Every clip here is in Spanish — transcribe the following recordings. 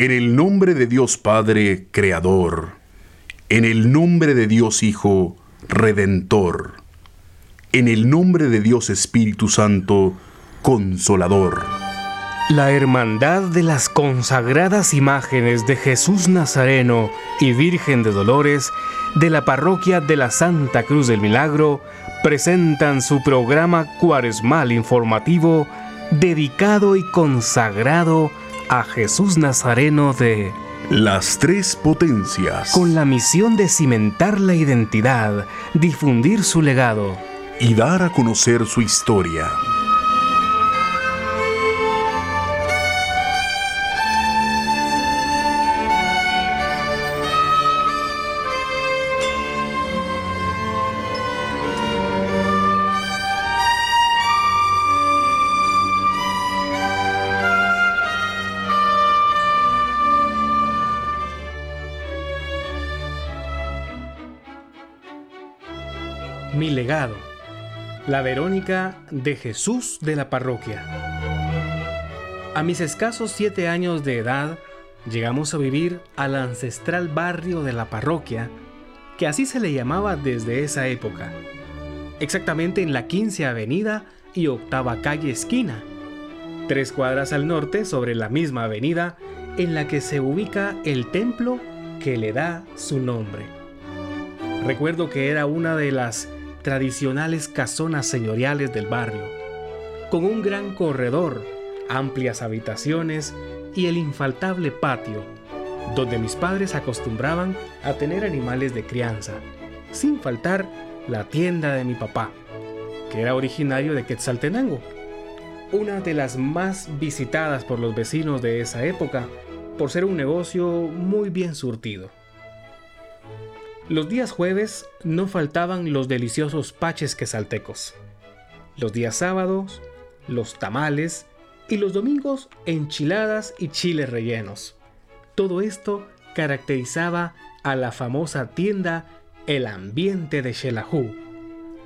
En el nombre de Dios Padre, Creador, en el nombre de Dios Hijo, Redentor, en el nombre de Dios Espíritu Santo, Consolador. La Hermandad de las consagradas imágenes de Jesús Nazareno y Virgen de Dolores de la parroquia de la Santa Cruz del Milagro presentan su programa cuaresmal informativo dedicado y consagrado a Jesús Nazareno de Las Tres Potencias. Con la misión de cimentar la identidad, difundir su legado y dar a conocer su historia. Legado. La Verónica de Jesús de la parroquia. A mis escasos siete años de edad, llegamos a vivir al ancestral barrio de la parroquia, que así se le llamaba desde esa época, exactamente en la 15 Avenida y octava calle esquina, tres cuadras al norte sobre la misma avenida en la que se ubica el templo que le da su nombre. Recuerdo que era una de las tradicionales casonas señoriales del barrio, con un gran corredor, amplias habitaciones y el infaltable patio, donde mis padres acostumbraban a tener animales de crianza, sin faltar la tienda de mi papá, que era originario de Quetzaltenango, una de las más visitadas por los vecinos de esa época por ser un negocio muy bien surtido. Los días jueves no faltaban los deliciosos paches quesaltecos. Los días sábados, los tamales y los domingos enchiladas y chiles rellenos. Todo esto caracterizaba a la famosa tienda El Ambiente de Xelajú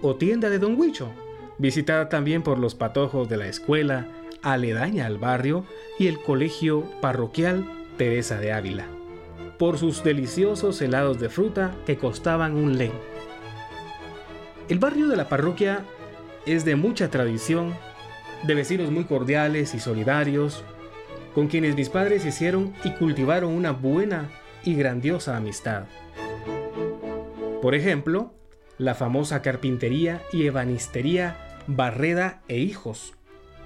o tienda de Don Huicho, visitada también por los patojos de la escuela aledaña al barrio y el colegio parroquial Teresa de Ávila por sus deliciosos helados de fruta que costaban un len. El barrio de la parroquia es de mucha tradición, de vecinos muy cordiales y solidarios, con quienes mis padres hicieron y cultivaron una buena y grandiosa amistad. Por ejemplo, la famosa carpintería y ebanistería Barreda e Hijos,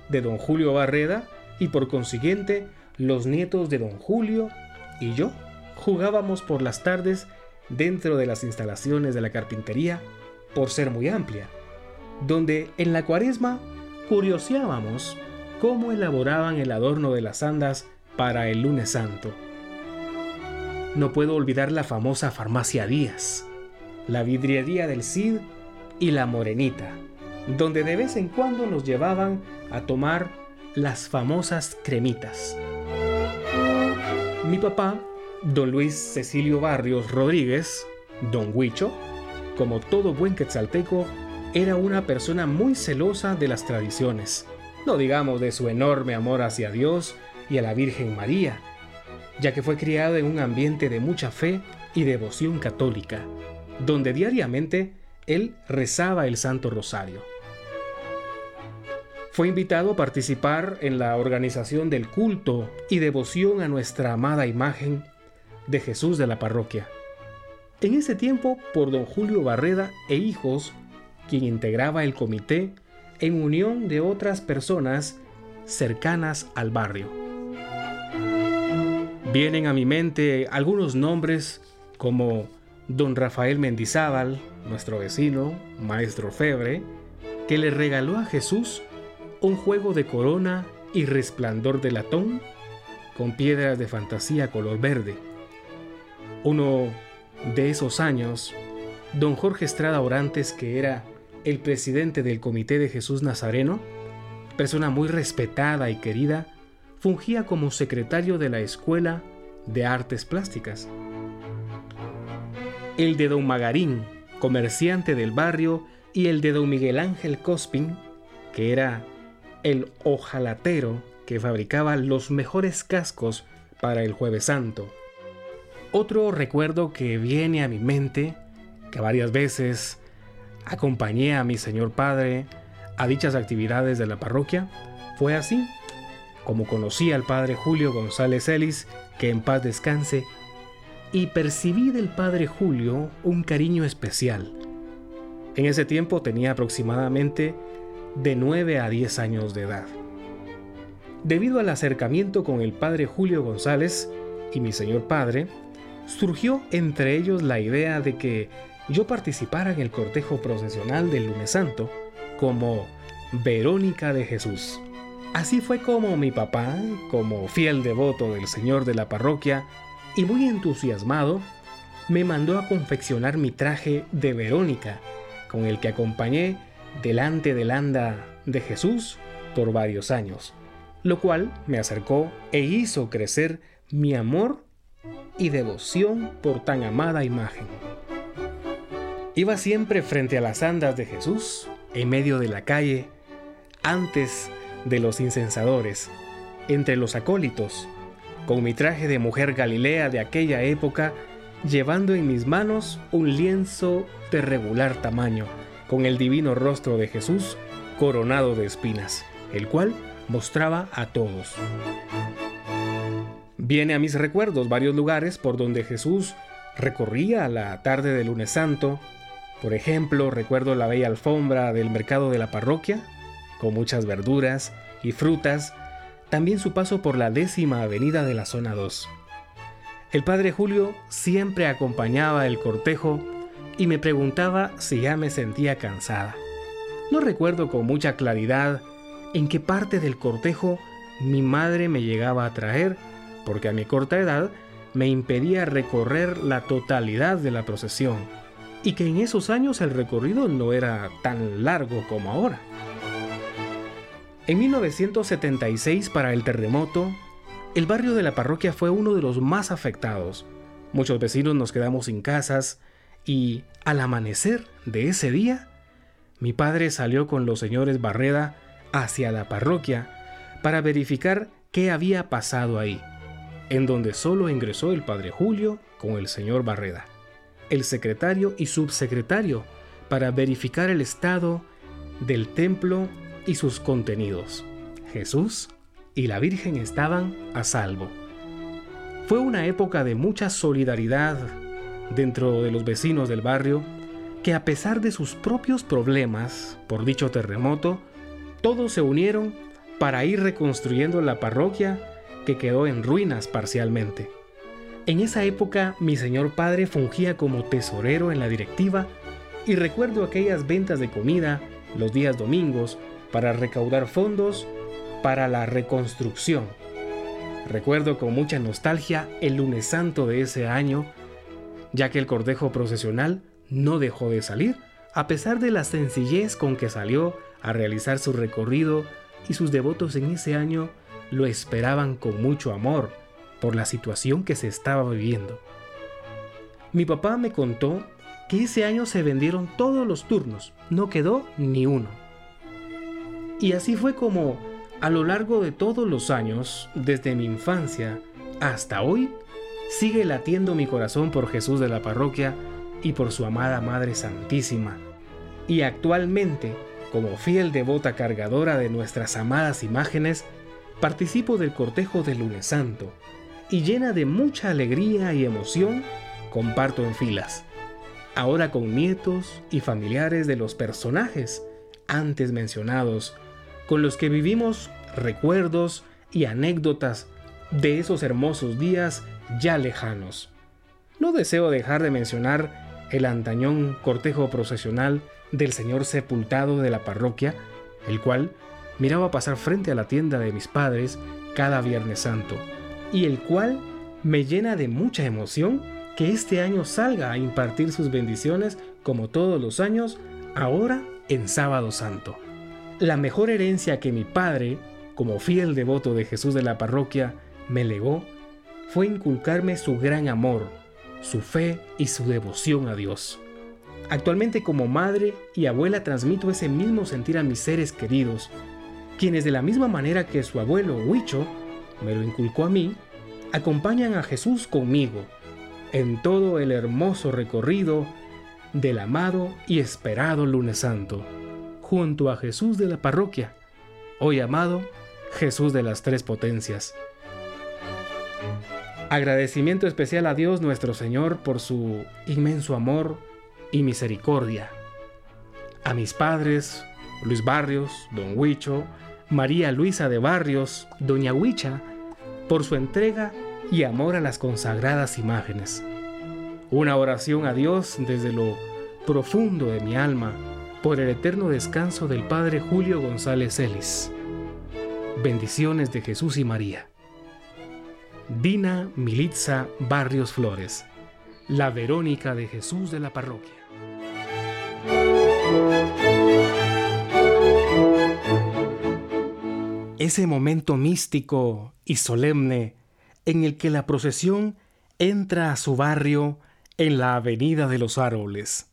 de don Julio Barreda y por consiguiente los nietos de don Julio y yo jugábamos por las tardes dentro de las instalaciones de la carpintería por ser muy amplia, donde en la cuaresma curioseábamos cómo elaboraban el adorno de las andas para el lunes santo. No puedo olvidar la famosa farmacia Díaz, la vidriería del Cid y la Morenita, donde de vez en cuando nos llevaban a tomar las famosas cremitas. Mi papá Don Luis Cecilio Barrios Rodríguez, Don Huicho, como todo buen quetzalteco, era una persona muy celosa de las tradiciones, no digamos de su enorme amor hacia Dios y a la Virgen María, ya que fue criado en un ambiente de mucha fe y devoción católica, donde diariamente él rezaba el Santo Rosario. Fue invitado a participar en la organización del culto y devoción a nuestra amada imagen de Jesús de la parroquia. En ese tiempo por don Julio Barreda e hijos, quien integraba el comité en unión de otras personas cercanas al barrio. Vienen a mi mente algunos nombres como don Rafael Mendizábal, nuestro vecino, maestro Febre, que le regaló a Jesús un juego de corona y resplandor de latón con piedras de fantasía color verde uno de esos años, don Jorge Estrada Orantes, que era el presidente del Comité de Jesús Nazareno, persona muy respetada y querida, fungía como secretario de la Escuela de Artes Plásticas. El de don Magarín, comerciante del barrio, y el de don Miguel Ángel Cospin, que era el ojalatero que fabricaba los mejores cascos para el jueves santo. Otro recuerdo que viene a mi mente, que varias veces acompañé a mi Señor Padre a dichas actividades de la parroquia, fue así como conocí al Padre Julio González Ellis, que en paz descanse, y percibí del Padre Julio un cariño especial. En ese tiempo tenía aproximadamente de 9 a 10 años de edad. Debido al acercamiento con el Padre Julio González y mi Señor Padre, surgió entre ellos la idea de que yo participara en el cortejo procesional del lunes santo como Verónica de Jesús. Así fue como mi papá, como fiel devoto del Señor de la parroquia y muy entusiasmado, me mandó a confeccionar mi traje de Verónica, con el que acompañé delante del anda de Jesús por varios años, lo cual me acercó e hizo crecer mi amor y devoción por tan amada imagen. Iba siempre frente a las andas de Jesús, en medio de la calle, antes de los incensadores, entre los acólitos, con mi traje de mujer galilea de aquella época, llevando en mis manos un lienzo de regular tamaño, con el divino rostro de Jesús coronado de espinas, el cual mostraba a todos. Viene a mis recuerdos varios lugares por donde Jesús recorría la tarde del lunes santo. Por ejemplo, recuerdo la bella alfombra del mercado de la parroquia, con muchas verduras y frutas, también su paso por la décima avenida de la zona 2. El padre Julio siempre acompañaba el cortejo y me preguntaba si ya me sentía cansada. No recuerdo con mucha claridad en qué parte del cortejo mi madre me llegaba a traer, porque a mi corta edad me impedía recorrer la totalidad de la procesión, y que en esos años el recorrido no era tan largo como ahora. En 1976, para el terremoto, el barrio de la parroquia fue uno de los más afectados. Muchos vecinos nos quedamos sin casas y al amanecer de ese día, mi padre salió con los señores Barreda hacia la parroquia para verificar qué había pasado ahí, en donde solo ingresó el padre Julio con el señor Barreda, el secretario y subsecretario, para verificar el estado del templo y sus contenidos. Jesús y la Virgen estaban a salvo. Fue una época de mucha solidaridad dentro de los vecinos del barrio que a pesar de sus propios problemas por dicho terremoto, todos se unieron para ir reconstruyendo la parroquia que quedó en ruinas parcialmente. En esa época mi señor padre fungía como tesorero en la directiva y recuerdo aquellas ventas de comida los días domingos para recaudar fondos para la reconstrucción. Recuerdo con mucha nostalgia el lunes santo de ese año, ya que el cortejo procesional no dejó de salir, a pesar de la sencillez con que salió a realizar su recorrido y sus devotos en ese año lo esperaban con mucho amor por la situación que se estaba viviendo. Mi papá me contó que ese año se vendieron todos los turnos, no quedó ni uno. Y así fue como, a lo largo de todos los años, desde mi infancia hasta hoy, sigue latiendo mi corazón por Jesús de la parroquia y por su amada Madre Santísima. Y actualmente, como fiel devota cargadora de nuestras amadas imágenes, participo del cortejo del lunes santo y llena de mucha alegría y emoción, comparto en filas, ahora con nietos y familiares de los personajes antes mencionados con los que vivimos recuerdos y anécdotas de esos hermosos días ya lejanos. No deseo dejar de mencionar el antañón cortejo procesional del Señor sepultado de la parroquia, el cual miraba pasar frente a la tienda de mis padres cada Viernes Santo, y el cual me llena de mucha emoción que este año salga a impartir sus bendiciones como todos los años, ahora en Sábado Santo. La mejor herencia que mi padre, como fiel devoto de Jesús de la parroquia, me legó fue inculcarme su gran amor, su fe y su devoción a Dios. Actualmente como madre y abuela transmito ese mismo sentir a mis seres queridos, quienes de la misma manera que su abuelo Huicho me lo inculcó a mí, acompañan a Jesús conmigo en todo el hermoso recorrido del amado y esperado lunes santo, junto a Jesús de la parroquia, hoy llamado Jesús de las Tres Potencias. Agradecimiento especial a Dios nuestro Señor por su inmenso amor y misericordia. A mis padres, Luis Barrios, Don Huicho, María Luisa de Barrios, Doña Huicha, por su entrega y amor a las consagradas imágenes. Una oración a Dios desde lo profundo de mi alma por el eterno descanso del Padre Julio González Ellis. Bendiciones de Jesús y María. Dina Militza Barrios Flores, la Verónica de Jesús de la parroquia. Ese momento místico y solemne en el que la procesión entra a su barrio en la Avenida de los Árboles.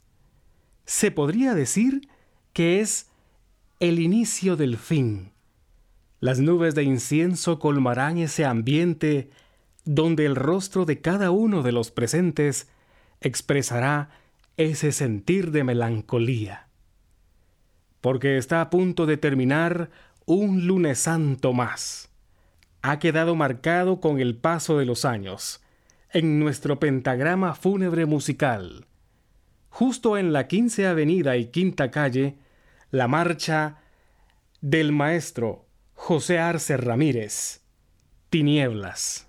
Se podría decir que es el inicio del fin. Las nubes de incienso colmarán ese ambiente donde el rostro de cada uno de los presentes expresará ese sentir de melancolía. Porque está a punto de terminar un lunes santo más ha quedado marcado con el paso de los años en nuestro pentagrama fúnebre musical. Justo en la 15 Avenida y Quinta Calle, la marcha del maestro José Arce Ramírez, Tinieblas.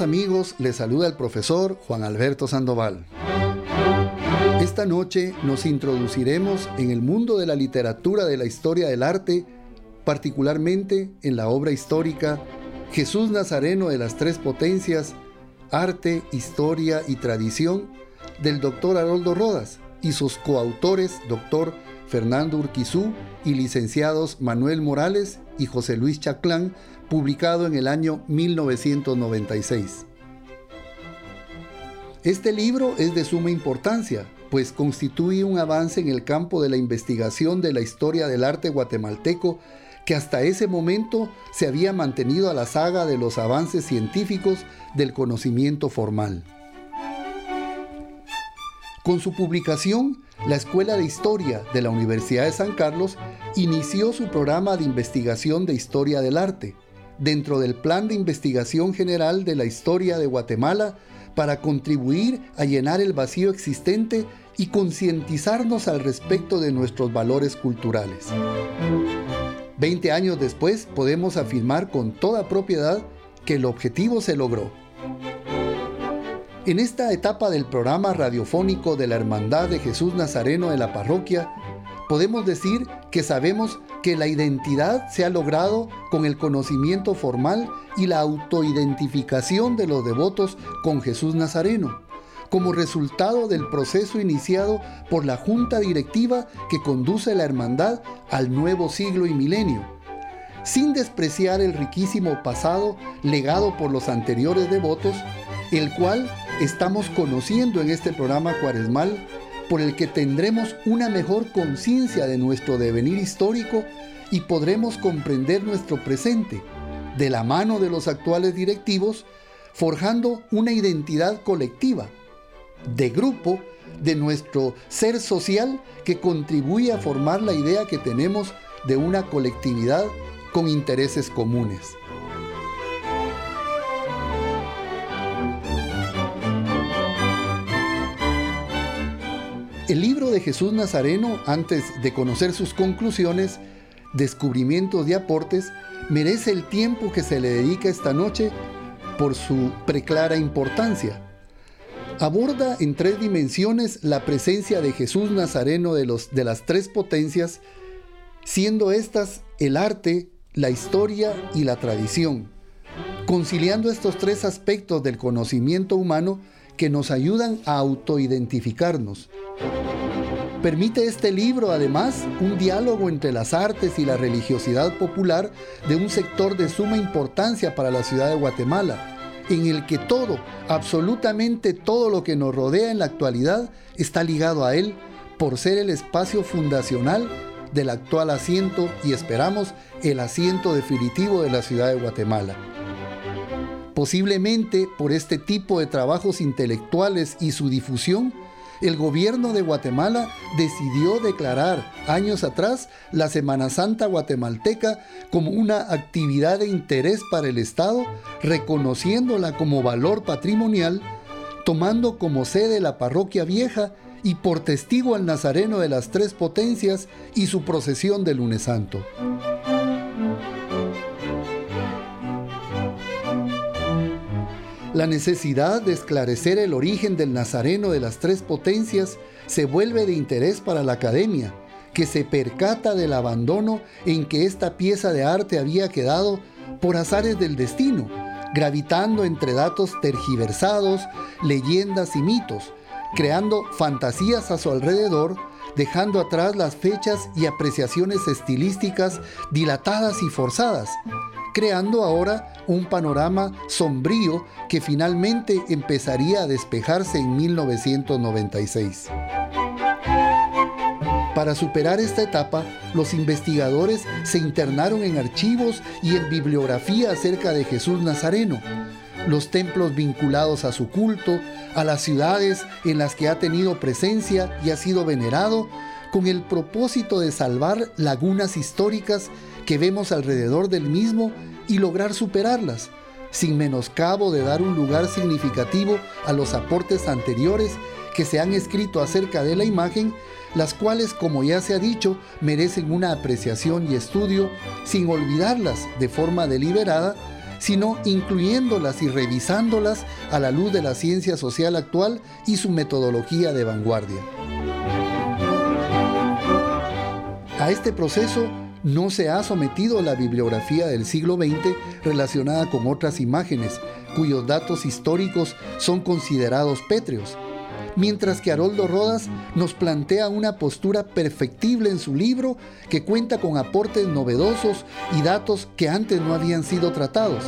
Amigos, les saluda el profesor Juan Alberto Sandoval. Esta noche nos introduciremos en el mundo de la literatura de la historia del arte, particularmente en la obra histórica Jesús Nazareno de las Tres Potencias, Arte, Historia y Tradición, del doctor Haroldo Rodas y sus coautores, doctor Fernando Urquizú y licenciados Manuel Morales y José Luis Chaclán, publicado en el año 1996. Este libro es de suma importancia, pues constituye un avance en el campo de la investigación de la historia del arte guatemalteco que hasta ese momento se había mantenido a la saga de los avances científicos del conocimiento formal. Con su publicación, la Escuela de Historia de la Universidad de San Carlos inició su programa de investigación de historia del arte, dentro del Plan de Investigación General de la Historia de Guatemala para contribuir a llenar el vacío existente y concientizarnos al respecto de nuestros valores culturales. Veinte años después podemos afirmar con toda propiedad que el objetivo se logró. En esta etapa del programa radiofónico de la Hermandad de Jesús Nazareno de la Parroquia, podemos decir que sabemos que la identidad se ha logrado con el conocimiento formal y la autoidentificación de los devotos con Jesús Nazareno, como resultado del proceso iniciado por la junta directiva que conduce la hermandad al nuevo siglo y milenio, sin despreciar el riquísimo pasado legado por los anteriores devotos, el cual estamos conociendo en este programa cuaresmal por el que tendremos una mejor conciencia de nuestro devenir histórico y podremos comprender nuestro presente de la mano de los actuales directivos, forjando una identidad colectiva, de grupo, de nuestro ser social que contribuye a formar la idea que tenemos de una colectividad con intereses comunes. El libro de Jesús Nazareno, antes de conocer sus conclusiones, descubrimientos y aportes, merece el tiempo que se le dedica esta noche por su preclara importancia. Aborda en tres dimensiones la presencia de Jesús Nazareno de, los, de las tres potencias, siendo estas el arte, la historia y la tradición, conciliando estos tres aspectos del conocimiento humano que nos ayudan a autoidentificarnos. Permite este libro además un diálogo entre las artes y la religiosidad popular de un sector de suma importancia para la ciudad de Guatemala, en el que todo, absolutamente todo lo que nos rodea en la actualidad está ligado a él por ser el espacio fundacional del actual asiento y esperamos el asiento definitivo de la ciudad de Guatemala. Posiblemente por este tipo de trabajos intelectuales y su difusión, el gobierno de Guatemala decidió declarar años atrás la Semana Santa guatemalteca como una actividad de interés para el Estado, reconociéndola como valor patrimonial, tomando como sede la parroquia vieja y por testigo al Nazareno de las Tres Potencias y su procesión de lunes santo. La necesidad de esclarecer el origen del Nazareno de las tres potencias se vuelve de interés para la academia, que se percata del abandono en que esta pieza de arte había quedado por azares del destino, gravitando entre datos tergiversados, leyendas y mitos, creando fantasías a su alrededor, dejando atrás las fechas y apreciaciones estilísticas dilatadas y forzadas, creando ahora un panorama sombrío que finalmente empezaría a despejarse en 1996. Para superar esta etapa, los investigadores se internaron en archivos y en bibliografía acerca de Jesús Nazareno, los templos vinculados a su culto, a las ciudades en las que ha tenido presencia y ha sido venerado, con el propósito de salvar lagunas históricas que vemos alrededor del mismo y lograr superarlas, sin menoscabo de dar un lugar significativo a los aportes anteriores que se han escrito acerca de la imagen, las cuales, como ya se ha dicho, merecen una apreciación y estudio, sin olvidarlas de forma deliberada, sino incluyéndolas y revisándolas a la luz de la ciencia social actual y su metodología de vanguardia. A este proceso no se ha sometido la bibliografía del siglo XX relacionada con otras imágenes, cuyos datos históricos son considerados pétreos, mientras que Haroldo Rodas nos plantea una postura perfectible en su libro que cuenta con aportes novedosos y datos que antes no habían sido tratados,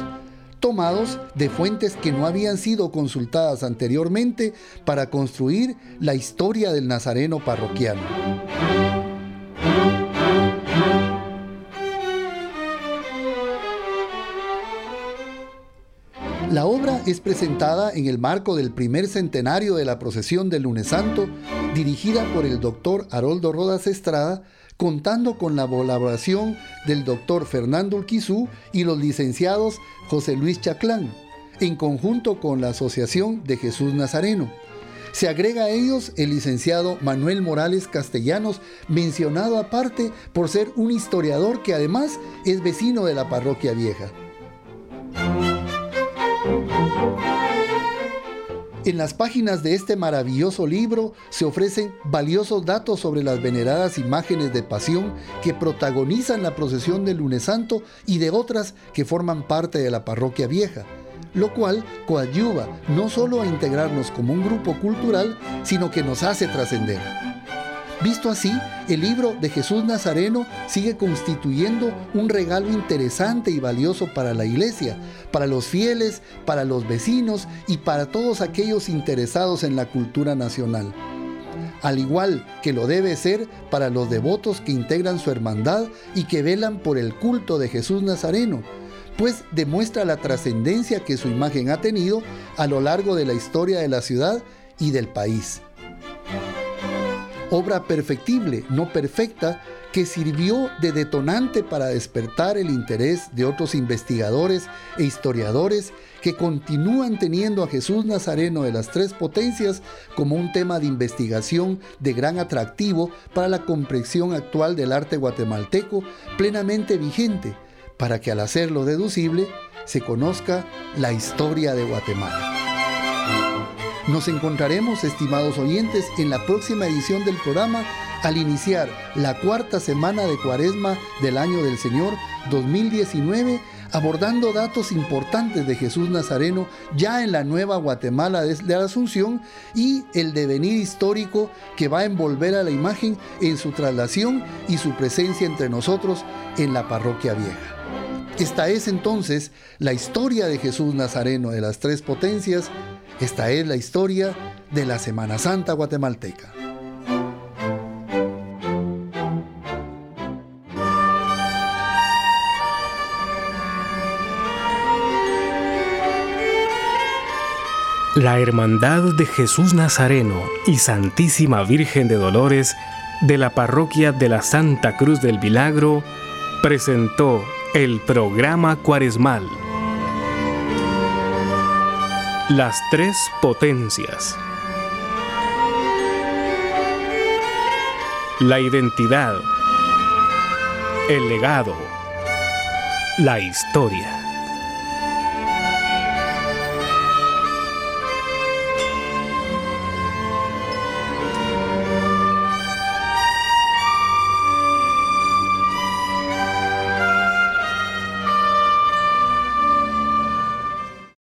tomados de fuentes que no habían sido consultadas anteriormente para construir la historia del nazareno parroquiano. Es presentada en el marco del primer centenario de la procesión del lunes santo, dirigida por el doctor Haroldo Rodas Estrada, contando con la colaboración del doctor Fernando Urquizú y los licenciados José Luis Chaclán, en conjunto con la Asociación de Jesús Nazareno. Se agrega a ellos el licenciado Manuel Morales Castellanos, mencionado aparte por ser un historiador que además es vecino de la parroquia vieja. En las páginas de este maravilloso libro se ofrecen valiosos datos sobre las veneradas imágenes de pasión que protagonizan la procesión del lunes santo y de otras que forman parte de la parroquia vieja, lo cual coadyuva no solo a integrarnos como un grupo cultural, sino que nos hace trascender. Visto así, el libro de Jesús Nazareno sigue constituyendo un regalo interesante y valioso para la iglesia, para los fieles, para los vecinos y para todos aquellos interesados en la cultura nacional. Al igual que lo debe ser para los devotos que integran su hermandad y que velan por el culto de Jesús Nazareno, pues demuestra la trascendencia que su imagen ha tenido a lo largo de la historia de la ciudad y del país obra perfectible, no perfecta, que sirvió de detonante para despertar el interés de otros investigadores e historiadores que continúan teniendo a Jesús Nazareno de las Tres Potencias como un tema de investigación de gran atractivo para la comprensión actual del arte guatemalteco plenamente vigente, para que al hacerlo deducible se conozca la historia de Guatemala. Nos encontraremos, estimados oyentes, en la próxima edición del programa al iniciar la cuarta semana de cuaresma del año del Señor 2019, abordando datos importantes de Jesús Nazareno ya en la nueva Guatemala de la Asunción y el devenir histórico que va a envolver a la imagen en su traslación y su presencia entre nosotros en la parroquia vieja. Esta es entonces la historia de Jesús Nazareno de las tres potencias esta es la historia de la Semana Santa guatemalteca. La Hermandad de Jesús Nazareno y Santísima Virgen de Dolores de la Parroquia de la Santa Cruz del Milagro presentó el programa Cuaresmal las tres potencias. La identidad. El legado. La historia.